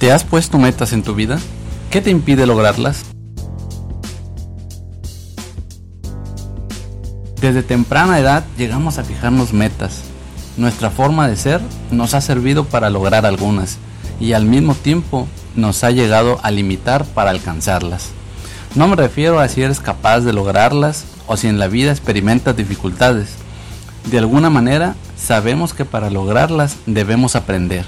¿Te has puesto metas en tu vida? ¿Qué te impide lograrlas? Desde temprana edad llegamos a fijarnos metas. Nuestra forma de ser nos ha servido para lograr algunas y al mismo tiempo nos ha llegado a limitar para alcanzarlas. No me refiero a si eres capaz de lograrlas o si en la vida experimentas dificultades. De alguna manera sabemos que para lograrlas debemos aprender.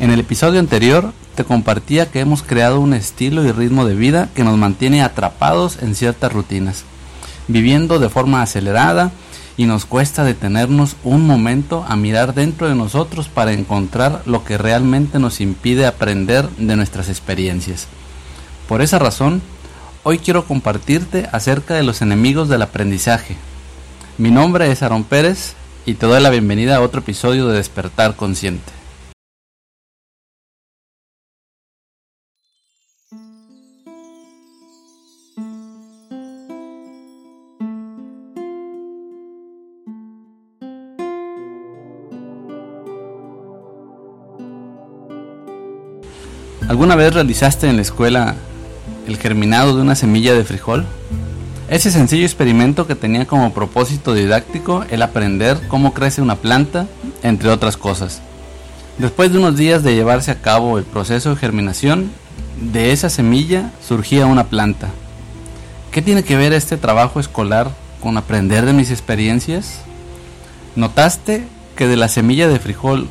En el episodio anterior te compartía que hemos creado un estilo y ritmo de vida que nos mantiene atrapados en ciertas rutinas, viviendo de forma acelerada y nos cuesta detenernos un momento a mirar dentro de nosotros para encontrar lo que realmente nos impide aprender de nuestras experiencias. Por esa razón, hoy quiero compartirte acerca de los enemigos del aprendizaje. Mi nombre es Aaron Pérez y te doy la bienvenida a otro episodio de Despertar Consciente. ¿Alguna vez realizaste en la escuela el germinado de una semilla de frijol? Ese sencillo experimento que tenía como propósito didáctico el aprender cómo crece una planta, entre otras cosas. Después de unos días de llevarse a cabo el proceso de germinación, de esa semilla surgía una planta. ¿Qué tiene que ver este trabajo escolar con aprender de mis experiencias? ¿Notaste que de la semilla de frijol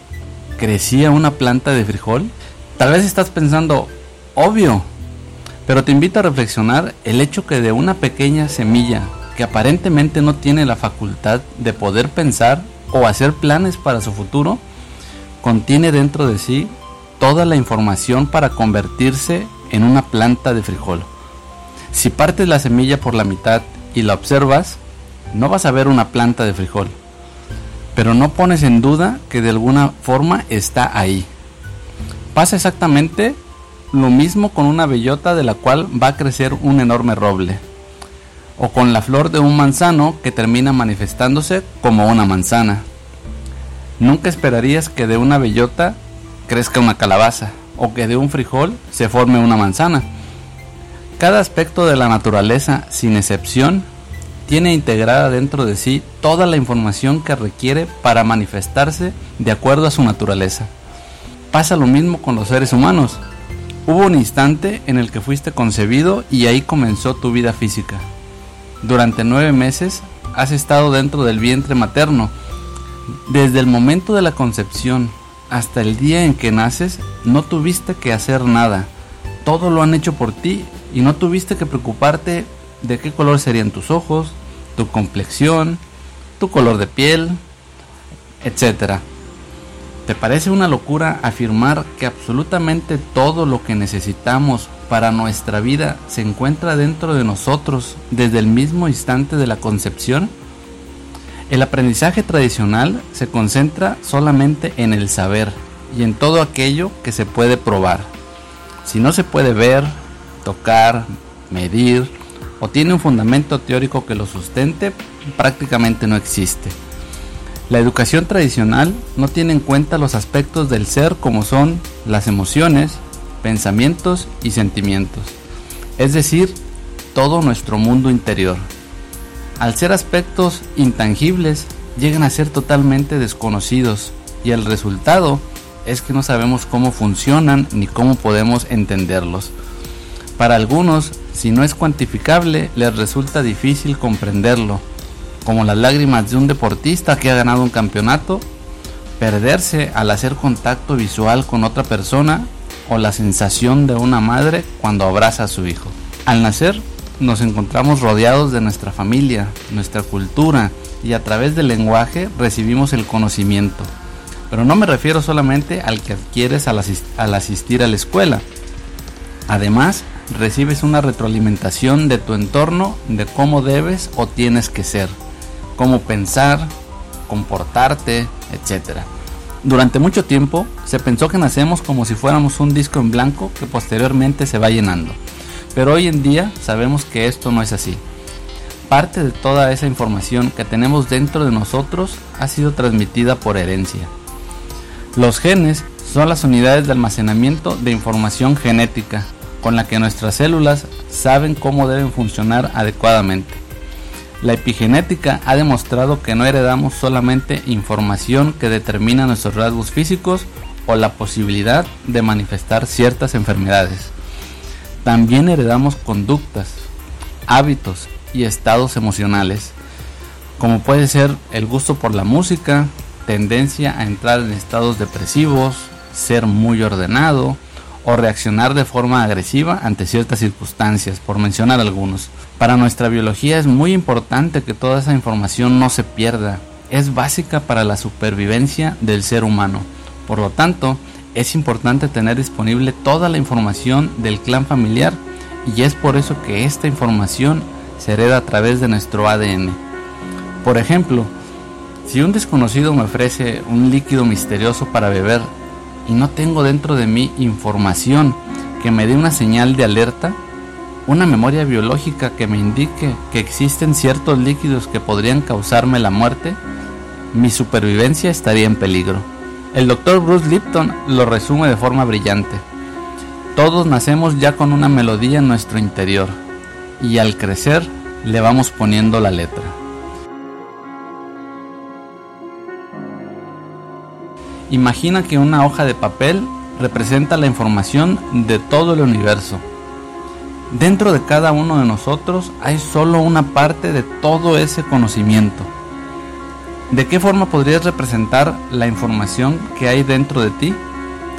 crecía una planta de frijol? Tal vez estás pensando, obvio, pero te invito a reflexionar el hecho que de una pequeña semilla que aparentemente no tiene la facultad de poder pensar o hacer planes para su futuro, contiene dentro de sí toda la información para convertirse en una planta de frijol. Si partes la semilla por la mitad y la observas, no vas a ver una planta de frijol, pero no pones en duda que de alguna forma está ahí. Pasa exactamente lo mismo con una bellota de la cual va a crecer un enorme roble. O con la flor de un manzano que termina manifestándose como una manzana. Nunca esperarías que de una bellota crezca una calabaza o que de un frijol se forme una manzana. Cada aspecto de la naturaleza, sin excepción, tiene integrada dentro de sí toda la información que requiere para manifestarse de acuerdo a su naturaleza. Pasa lo mismo con los seres humanos. Hubo un instante en el que fuiste concebido y ahí comenzó tu vida física. Durante nueve meses has estado dentro del vientre materno. Desde el momento de la concepción hasta el día en que naces, no tuviste que hacer nada. Todo lo han hecho por ti y no tuviste que preocuparte de qué color serían tus ojos, tu complexión, tu color de piel, etcétera. ¿Te parece una locura afirmar que absolutamente todo lo que necesitamos para nuestra vida se encuentra dentro de nosotros desde el mismo instante de la concepción? El aprendizaje tradicional se concentra solamente en el saber y en todo aquello que se puede probar. Si no se puede ver, tocar, medir o tiene un fundamento teórico que lo sustente, prácticamente no existe. La educación tradicional no tiene en cuenta los aspectos del ser como son las emociones, pensamientos y sentimientos, es decir, todo nuestro mundo interior. Al ser aspectos intangibles, llegan a ser totalmente desconocidos y el resultado es que no sabemos cómo funcionan ni cómo podemos entenderlos. Para algunos, si no es cuantificable, les resulta difícil comprenderlo como las lágrimas de un deportista que ha ganado un campeonato, perderse al hacer contacto visual con otra persona o la sensación de una madre cuando abraza a su hijo. Al nacer nos encontramos rodeados de nuestra familia, nuestra cultura y a través del lenguaje recibimos el conocimiento. Pero no me refiero solamente al que adquieres al, al asistir a la escuela. Además, recibes una retroalimentación de tu entorno de cómo debes o tienes que ser cómo pensar, comportarte, etc. Durante mucho tiempo se pensó que nacemos como si fuéramos un disco en blanco que posteriormente se va llenando. Pero hoy en día sabemos que esto no es así. Parte de toda esa información que tenemos dentro de nosotros ha sido transmitida por herencia. Los genes son las unidades de almacenamiento de información genética, con la que nuestras células saben cómo deben funcionar adecuadamente. La epigenética ha demostrado que no heredamos solamente información que determina nuestros rasgos físicos o la posibilidad de manifestar ciertas enfermedades. También heredamos conductas, hábitos y estados emocionales, como puede ser el gusto por la música, tendencia a entrar en estados depresivos, ser muy ordenado o reaccionar de forma agresiva ante ciertas circunstancias, por mencionar algunos. Para nuestra biología es muy importante que toda esa información no se pierda. Es básica para la supervivencia del ser humano. Por lo tanto, es importante tener disponible toda la información del clan familiar y es por eso que esta información se hereda a través de nuestro ADN. Por ejemplo, si un desconocido me ofrece un líquido misterioso para beber y no tengo dentro de mí información que me dé una señal de alerta, una memoria biológica que me indique que existen ciertos líquidos que podrían causarme la muerte, mi supervivencia estaría en peligro. El doctor Bruce Lipton lo resume de forma brillante. Todos nacemos ya con una melodía en nuestro interior y al crecer le vamos poniendo la letra. Imagina que una hoja de papel representa la información de todo el universo. Dentro de cada uno de nosotros hay solo una parte de todo ese conocimiento. ¿De qué forma podrías representar la información que hay dentro de ti?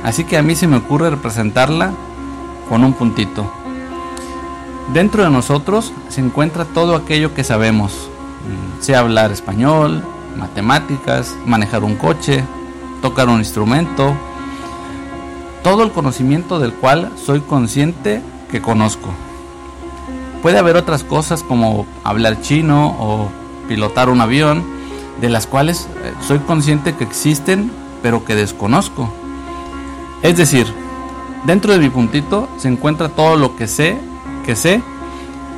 Así que a mí se me ocurre representarla con un puntito. Dentro de nosotros se encuentra todo aquello que sabemos. Mm, sé hablar español, matemáticas, manejar un coche, tocar un instrumento, todo el conocimiento del cual soy consciente que conozco. Puede haber otras cosas como hablar chino o pilotar un avión, de las cuales eh, soy consciente que existen, pero que desconozco. Es decir, dentro de mi puntito se encuentra todo lo que sé, que sé,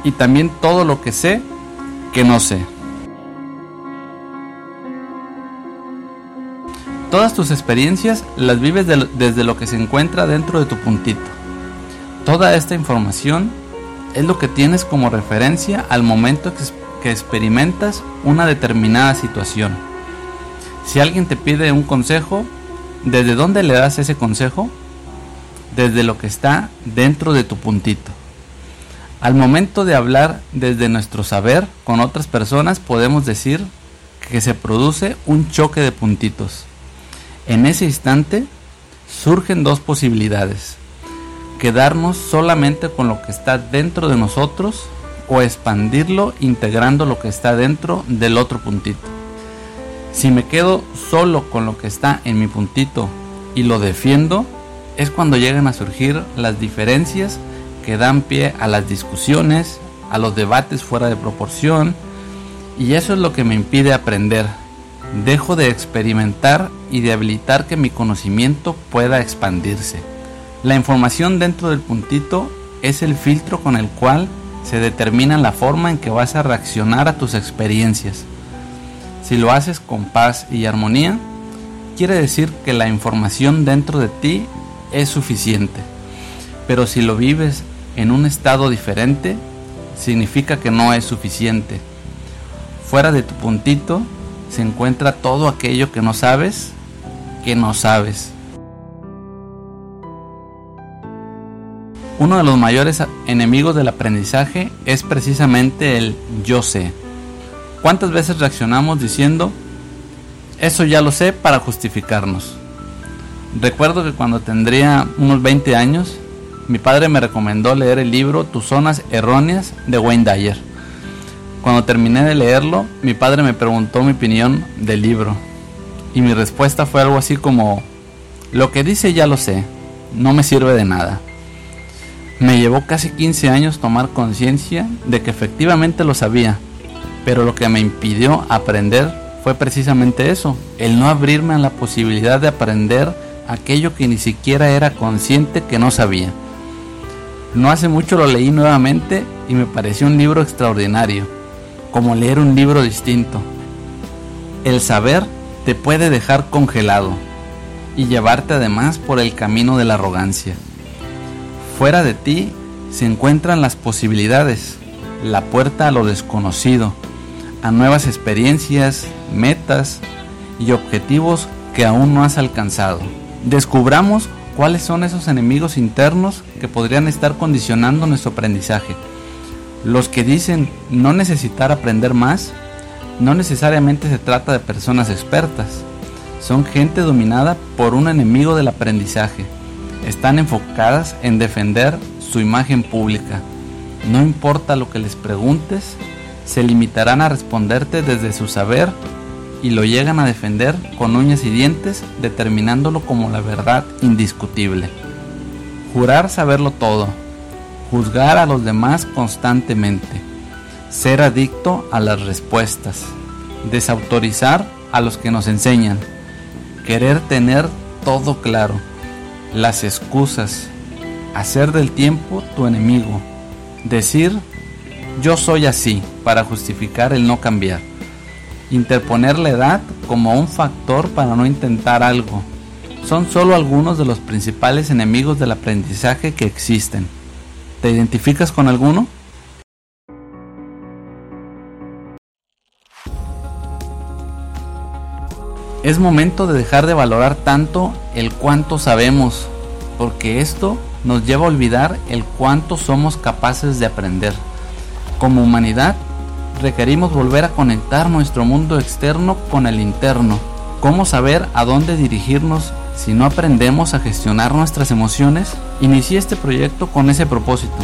y también todo lo que sé, que no sé. Todas tus experiencias las vives desde lo que se encuentra dentro de tu puntito. Toda esta información es lo que tienes como referencia al momento que experimentas una determinada situación. Si alguien te pide un consejo, ¿desde dónde le das ese consejo? Desde lo que está dentro de tu puntito. Al momento de hablar desde nuestro saber con otras personas podemos decir que se produce un choque de puntitos. En ese instante surgen dos posibilidades. Quedarnos solamente con lo que está dentro de nosotros o expandirlo integrando lo que está dentro del otro puntito. Si me quedo solo con lo que está en mi puntito y lo defiendo, es cuando llegan a surgir las diferencias que dan pie a las discusiones, a los debates fuera de proporción, y eso es lo que me impide aprender, Dejo de experimentar y de habilitar que mi conocimiento pueda expandirse. La información dentro del puntito es el filtro con el cual se determina la forma en que vas a reaccionar a tus experiencias. Si lo haces con paz y armonía, quiere decir que la información dentro de ti es suficiente. Pero si lo vives en un estado diferente, significa que no es suficiente. Fuera de tu puntito se encuentra todo aquello que no sabes, que no sabes. Uno de los mayores enemigos del aprendizaje es precisamente el yo sé. ¿Cuántas veces reaccionamos diciendo, eso ya lo sé para justificarnos? Recuerdo que cuando tendría unos 20 años, mi padre me recomendó leer el libro Tus zonas erróneas de Wayne Dyer. Cuando terminé de leerlo, mi padre me preguntó mi opinión del libro. Y mi respuesta fue algo así como, lo que dice ya lo sé, no me sirve de nada. Me llevó casi 15 años tomar conciencia de que efectivamente lo sabía, pero lo que me impidió aprender fue precisamente eso, el no abrirme a la posibilidad de aprender aquello que ni siquiera era consciente que no sabía. No hace mucho lo leí nuevamente y me pareció un libro extraordinario como leer un libro distinto. El saber te puede dejar congelado, y llevarte además por el camino de la arrogancia. Fuera de ti se encuentran las posibilidades, la puerta a lo desconocido, a nuevas experiencias, metas y objetivos que aún no has alcanzado. Descubramos cuáles son esos enemigos internos que podrían estar condicionando nuestro aprendizaje. Los que dicen no necesitar aprender más, no necesariamente se trata de personas expertas, son gente dominada por un enemigo del aprendizaje. Están enfocadas en defender su imagen pública. No importa lo que les preguntes, se limitarán a responderte desde su saber y lo llegan a defender con uñas y dientes, determinándolo como la verdad indiscutible. Jurar saberlo todo, juzgar a los demás constantemente, ser adicto a las respuestas, desautorizar a los que nos enseñan, querer tener todo claro, las excusas, hacer del tiempo tu enemigo, decir yo soy así para justificar el no cambiar interponer la edad como un factor para no intentar algo. Son solo algunos de los principales enemigos del aprendizaje que existen. ¿Te identificas con alguno? Es momento de dejar de valorar tanto el cuánto sabemos, porque esto nos lleva a olvidar el cuánto somos capaces de aprender. Como humanidad requerimos volver a conectar nuestro mundo externo con el interno. ¿Cómo saber a dónde dirigirnos si no aprendemos a gestionar nuestras emociones? Inicié este proyecto con ese propósito.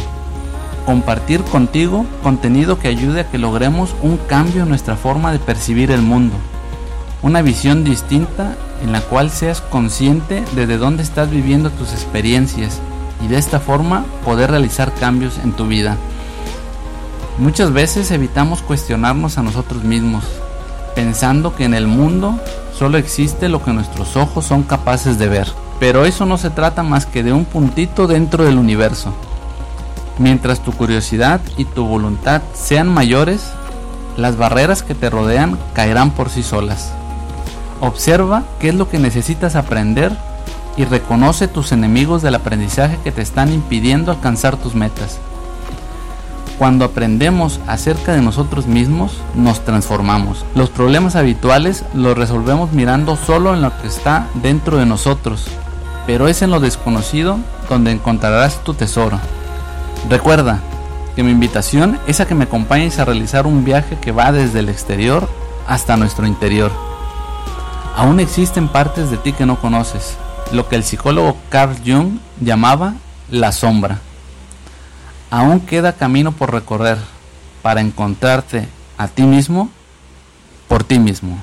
Compartir contigo contenido que ayude a que logremos un cambio en nuestra forma de percibir el mundo. Una visión distinta en la cual seas consciente de dónde estás viviendo tus experiencias y de esta forma poder realizar cambios en tu vida. Muchas veces evitamos cuestionarnos a nosotros mismos, pensando que en el mundo solo existe lo que nuestros ojos son capaces de ver. Pero eso no se trata más que de un puntito dentro del universo. Mientras tu curiosidad y tu voluntad sean mayores, las barreras que te rodean caerán por sí solas. Observa qué es lo que necesitas aprender y reconoce tus enemigos del aprendizaje que te están impidiendo alcanzar tus metas. Cuando aprendemos acerca de nosotros mismos, nos transformamos. Los problemas habituales los resolvemos mirando solo en lo que está dentro de nosotros, pero es en lo desconocido donde encontrarás tu tesoro. Recuerda que mi invitación es a que me acompañes a realizar un viaje que va desde el exterior hasta nuestro interior. Aún existen partes de ti que no conoces, lo que el psicólogo Carl Jung llamaba la sombra. Aún queda camino por recorrer para encontrarte a ti mismo por ti mismo.